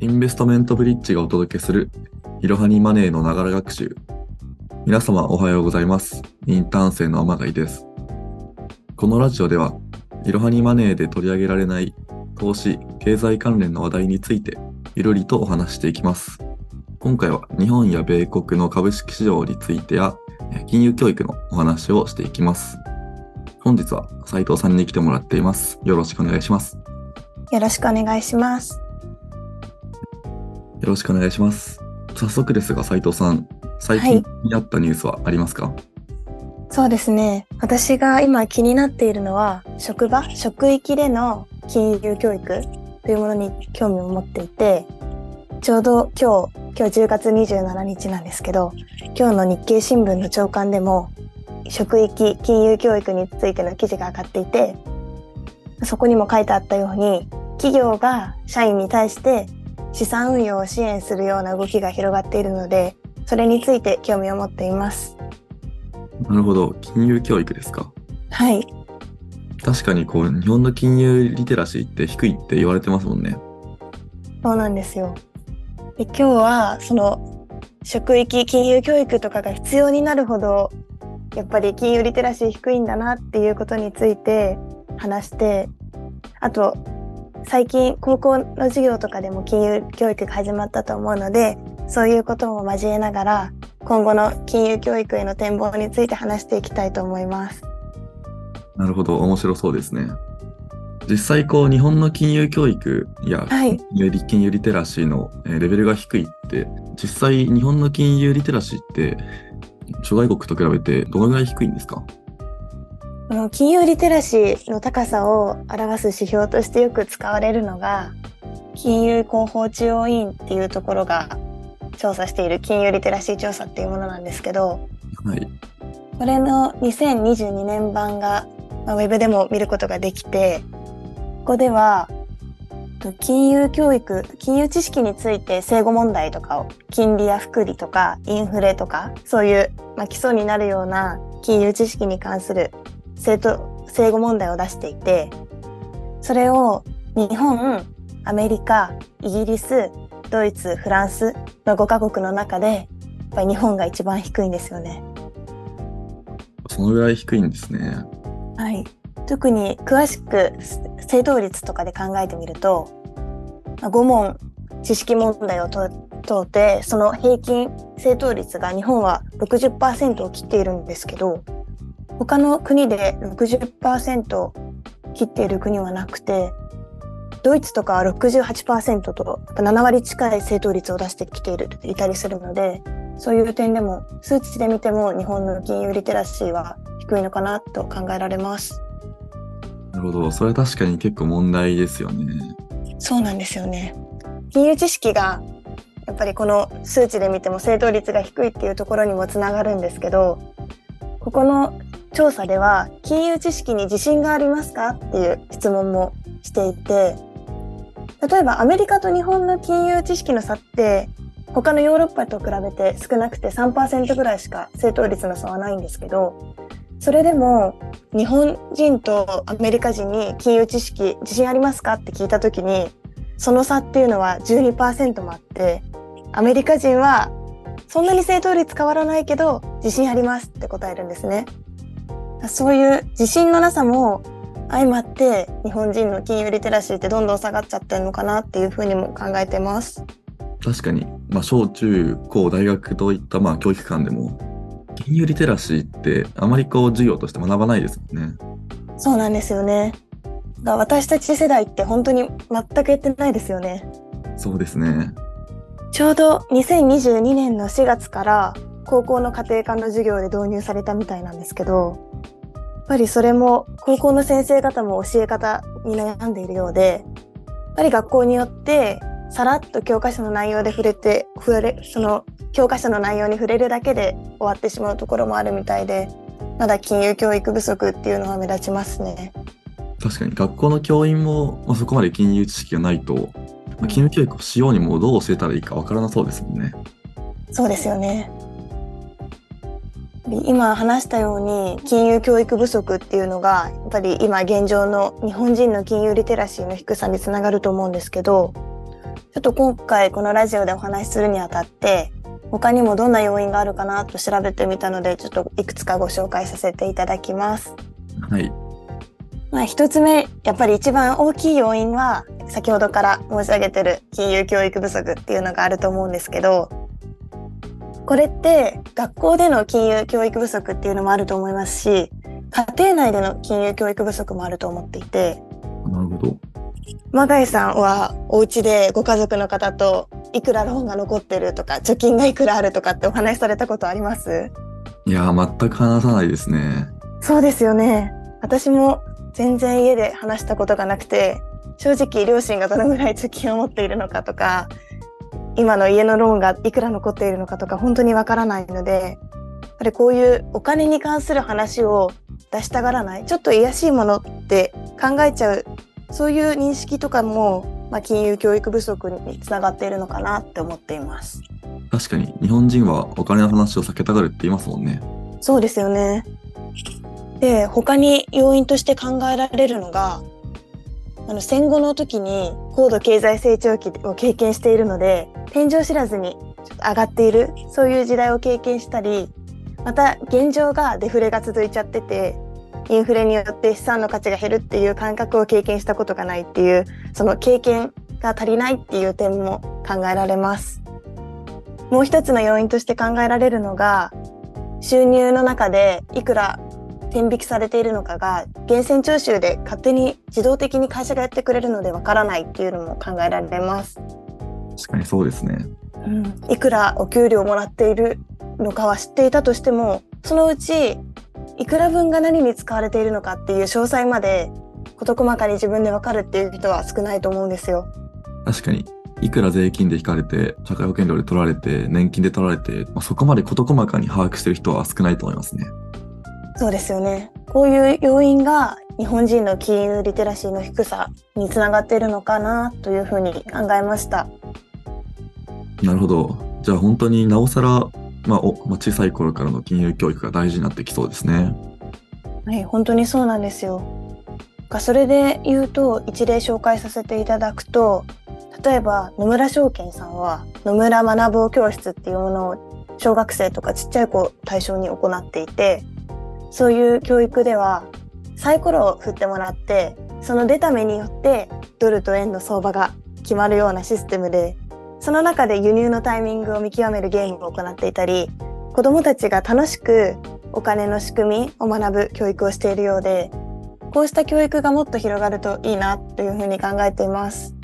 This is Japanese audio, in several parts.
インベストメントブリッジがお届けするいろはにマネーのながら学習。皆様おはようございます。インターン生の天貝です。このラジオでは、いろはにマネーで取り上げられない投資、経済関連の話題について、いろりとお話していきます。今回は日本や米国の株式市場についてや、金融教育のお話をしていきます。本日は斉藤さんに来てもらっています。よろしくお願いします。よろしくお願いします。よろしくお願いします。早速ですが、斉藤さん、最近にあったニュースはありますか、そうですね。私が今気になっているのは、職場、職域での金融教育というものに興味を持っていて、ちょうど今日、今日10月27日なんですけど、今日の日経新聞の朝刊でも、職域金融教育についての記事が上がっていて、そこにも書いてあったように、企業が社員に対して資産運用を支援するような動きが広がっているので、それについて興味を持っています。なるほど。金融教育ですか？はい。確かにこう、日本の金融リテラシーって低いって言われてますもんね。そうなんですよ。で今日はその職域金融教育とかが必要になるほどやっぱり金融リテラシー低いんだなっていうことについて話してあと最近高校の授業とかでも金融教育が始まったと思うのでそういうことも交えながら今後の金融教育への展望について話していきたいと思います。なるほど。面白そうですね。実際こう、日本の金融教育やはい。金融リテラシーのえーレベルが低いって、実際日本の金融リテラシーって、諸外国と比べてどのぐらい低いんですか？この金融リテラシーの高さを表す指標としてよく使われるのが金融広報中央委員っていうところが調査している金融リテラシー調査っていうものなんですけどはい。これの2022年版が、まあ、ウェブでも見ることができてここではと金融教育金融知識について正誤問題とかを金利や福利とかインフレとかそういう、まあ、基礎になるような金融知識に関する正と正誤問題を出していてそれを日本アメリカイギリスドイツフランスの5カ国の中でやっぱり日本が一番低いんですよね。そのぐらい低いんですね。はい、特に詳しく正答率とかで考えてみるとまあ5問知識問題をと問うてその平均正答率が日本は60%を切っているんですけど他の国で60%を切っている国はなくてドイツとかは68%とやっぱ7割近い正答率を出してきているいたりするのでそういう点でも数値で見ても日本の金融リテラシーは低いのかなと考えられます。なるほど。それは確かに結構問題ですよね。そうなんですよね。金融知識がやっぱりこの数値で見ても正答率が低いっていうところにもつながるんですけど、ここの調査では金融知識に自信がありますかっていう質問もしていて、例えばアメリカと日本の金融知識の差って他のヨーロッパと比べて少なくて3%ぐらいしか正答率の差はないんですけど、それでも日本人とアメリカ人に金融知識自信ありますかって聞いた時にその差っていうのは12%もあってアメリカ人はそんなに正答率変わらないけど自信ありますって答えるんですね。そういう自信のなさも相まって日本人の金融リテラシーってどんどん下がっちゃってるのかなっていうふうにも考えてます。確かに、まあ、小中高大学といったまあ教育機関でも、金融リテラシーってあまりこう授業として学ばないですもんね。そうなんですよね。だ私たち世代って本当に全くやってないですよね。そうですね。ちょうど2022年の4月から高校の家庭科の授業で導入されたみたいなんですけど、ぱりそれも高校の先生方も教え方に悩んでいるようで、やっぱり学校によってさらっと教科書の内容で触れて、触れ、その教科書の内容に触れるだけで終わってしまうところもあるみたいで、まだ金融教育不足っていうのは目立ちますね。確かに学校の教員も、まあ、そこまで金融知識がないと、まあ、金融教育をしようにもどう教えたらいいかわからなそうですもんね。そうですよね。今話したように金融教育不足っていうのがやっぱり今現状の日本人の金融リテラシーの低さにつながると思うんですけどちょっと今回このラジオでお話しするにあたって、他にもどんな要因があるかなと調べてみたので、ちょっといくつかご紹介させていただきます。はい。まあ一つ目、やっぱり一番大きい要因は、先ほどから申し上げてる金融教育不足っていうのがあると思うんですけど、これって学校での金融教育不足っていうのもあると思いますし、家庭内での金融教育不足もあると思っていて、なるほど。マガイさんはお家でご家族の方といくらローンが残ってるとか、貯金がいくらあるとかってお話しされたことあります？いやー、全く話さないですね。そうですよね。私も全然家で話したことがなくて、正直両親がどのぐらい貯金を持っているのかとか、今の家のローンがいくら残っているのかとか本当にわからないので、やっぱりこういうお金に関する話を出したがらない、ちょっと癒しいものって考えちゃう、そういう認識とかも、まあ、金融教育不足につながっているのかなって思っています。確かに、日本人はお金の話を避けたがるって言いますもんね。そうですよね。で、他に要因として考えられるのが、あの戦後の時に高度経済成長期を経験しているので、天井知らずにちょっと上がっている、そういう時代を経験したり、また現状がデフレが続いちゃってて、インフレによって資産の価値が減るっていう感覚を経験したことがないっていう、その経験が足りないっていう点も考えられます。もう一つの要因として考えられるのが、収入の中でいくら天引きされているのかが源泉徴収で勝手に自動的に会社がやってくれるのでわからないっていうのも考えられます。確かにそうですね。うん、いくらお給料もらっているのかは知っていたとしてもそのうちいくら分が何に使われているのかっていう詳細まで事細かに自分でわかるっていう人は少ないと思うんですよ。確かに、いくら税金で引かれて、社会保険料で取られて、年金で取られて、まあ、そこまで事細かに把握してる人は少ないと思いますね。そうですよね。こういう要因が日本人の金融リテラシーの低さにつながっているのかなというふうに考えました。なるほど。じゃあ本当になおさら、まあ、おまあ、小さい頃からの金融教育が大事になってきそうですね。はい、本当にそうなんですよ。がそれで言うと一例紹介させていただくと例えば野村証券さんは野村学ぼう教室っていうものを小学生とかちっちゃい子を対象に行っていてそういう教育ではサイコロを振ってもらってその出た目によってドルと円の相場が決まるようなシステムでその中で輸入のタイミングを見極めるゲームを行っていたり子どもたちが楽しくお金の仕組みを学ぶ教育をしているようでこうした教育がもっと広がるといいなというふうに考えています。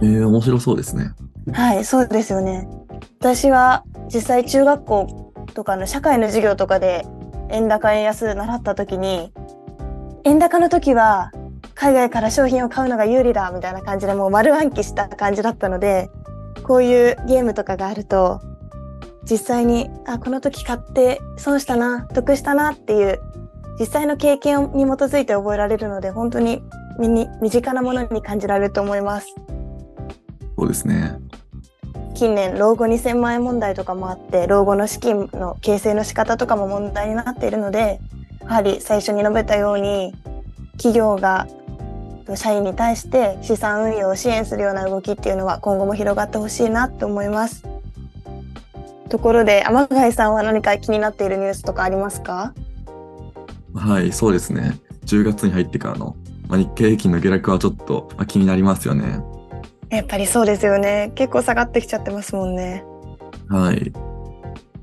えー、面白そうですね。はい、そうですよね。私は実際中学校とかの社会の授業とかで円高円安習った時に円高の時は海外から商品を買うのが有利だみたいな感じでもう丸暗記した感じだったのでこういうゲームとかがあると実際にあこの時買って損したな得したなっていう実際の経験に基づいて覚えられるので本当に身に身近なものに感じられると思います。そうですね。近年老後2000万円問題とかもあって老後の資金の形成の仕方とかも問題になっているのでやはり最初に述べたように企業が社員に対して資産運用を支援するような動きっていうのは今後も広がってほしいなと思います。ところで天貝さんは何か気になっているニュースとかありますか？はい、そうですね。10月に入ってからの、まあ、日経平均の下落はちょっと、まあ、気になりますよね。やっぱりそうですよね結構下がってきちゃってますもんねはい。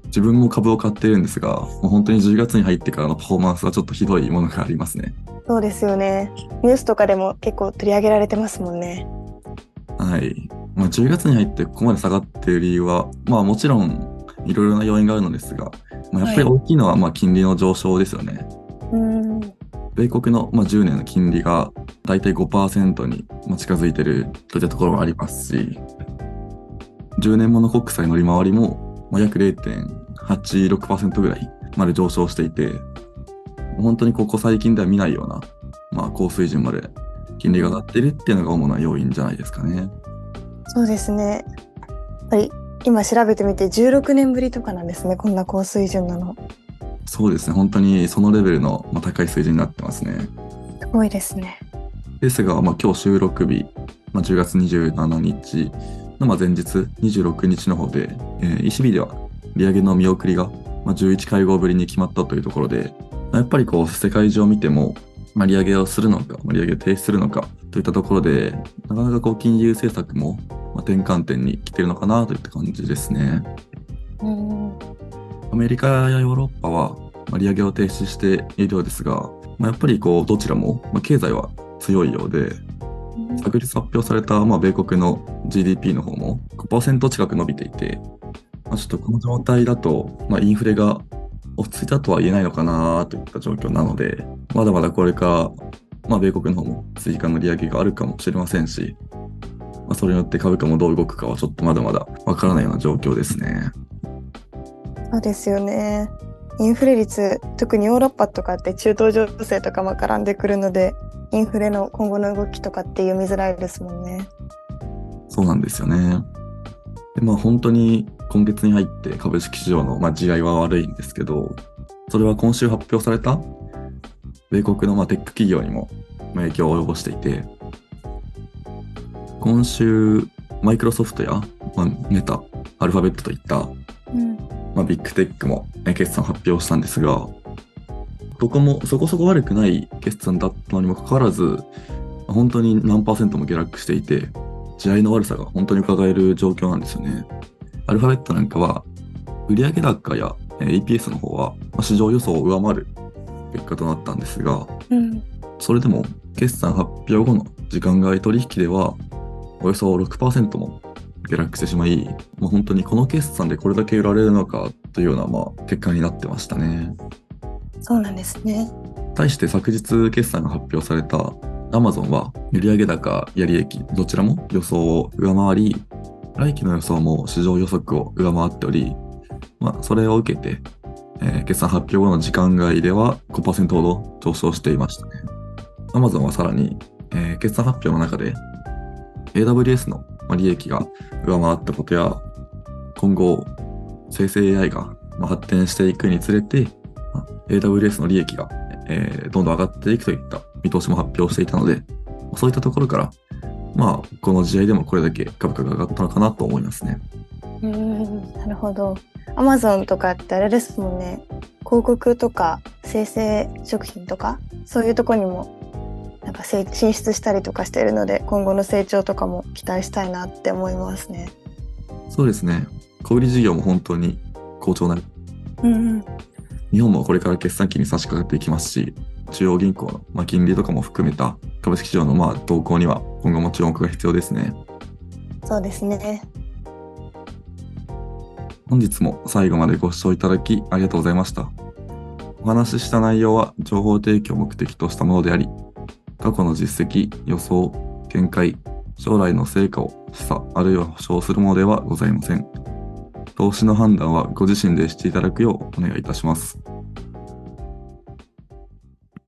自分も株を買っているんですが、もう本当に10月に入ってからのパフォーマンスはちょっとひどいものがありますね。そうですよねニュースとかでも結構取り上げられてますもんねはい。まあ、10月に入ってここまで下がっている理由は、まあもちろんいろいろな要因があるのですが、まあ、やっぱり大きいのはまあ金利の上昇ですよね。うん米国のまあ10年の金利がだいたい5%にまあ近づいてるといったところもありますし、10年もの国債の利回りもまあ約0.86%ぐらいまで上昇していて、本当にここ最近では見ないような、まあ、高水準まで金利が上がってるっていうのが主な要因じゃないですかね。そうですね。やっぱり今調べてみて16年ぶりとかなんですね。こんな高水準なの。そうですね、本当にそのレベルのまあ高い水準になってますね。すごいですね。ですが、まあ、今日収録日まあ、10月27日のまあ前日26日の方で、えー、ECB では利上げの見送りがまあ11会合ぶりに決まったというところで、やっぱりこう世界中を見ても、まあ、利上げをするのか、まあ、利上げを停止するのかといったところで、なかなかこう金融政策もまあ転換点に来てるのかなといった感じですね。うんアメリカやヨーロッパは利上げを停止しているようですが、まあ、やっぱりこうどちらもま経済は強いようで、昨日発表されたまあ米国の GDP の方も5%近く伸びていて、まあ、ちょっとこの状態だと、まあ、インフレが落ち着いたとは言えないのかなといった状況なので、まだまだこれから、まあ、米国の方も追加の利上げがあるかもしれませんし、まあ、それによって株価もどう動くかはちょっとまだまだわからないような状況ですね。そうですよね。インフレ率、特にヨーロッパとかって中東情勢とかも絡んでくるので、インフレの今後の動きとかって読みづらいですもんね。そうなんですよね。でまあ本当に今月に入って株式市場の、まあ、地合いは悪いんですけど、それは今週発表された米国の、まあ、テック企業にもまあ影響を及ぼしていて、今週、マイクロソフトや、まあ、メタ、アルファベットといった、うん。まあ、ビッグテックもえ決算発表したんですが、どこもそこそこ悪くない決算だったのにもかかわらず、本当に何パーセントも下落していて、地合いの悪さが本当に伺える状況なんですよね。アルファベットなんかは、売上高やえー EPS の方はまあ市場予想を上回る結果となったんですが、うん。それでも決算発表後の時間外取引では、およそ6%も下落してしまい、もう本当にこの決算でこれだけ売られるのかというようなまあ結果になってましたね。そうなんですね。対して昨日決算が発表された Amazon は売上高や利益どちらも予想を上回り、来期の予想も市場予測を上回っており、まあ、それを受けて、えー決算発表後の時間外では5%ほど上昇していましたね。Amazon はさらに、えー決算発表の中で AWS のまあ利益が上回ったことや、今後生成 AI が発展していくにつれて、ま AWS の利益が、えどんどん上がっていくといった見通しも発表していたので、そういったところから、まあ、この試合でもこれだけ株価が上がったのかなと思いますね。うん。なるほど。アマゾンとかってあれですもんね。広告とか生成食品とかそういうとこにもなんかせ進出したりとかしているので今後の成長とかも期待したいなって思いますね。そうですね。小売事業も本当に好調な、うんうん。日本もこれから決算期に差し掛かっていきますし、中央銀行の、まあ、金利とかも含めた株式市場のまあ動向には今後も注目が必要ですね。そうですね。本日も最後までご視聴いただきありがとうございました。お話しした内容は情報提供を目的としたものであり、過去の実績、予想、見解、将来の成果を示唆あるいは保証するものではございません。投資の判断はご自身でしていただくようお願いいたします。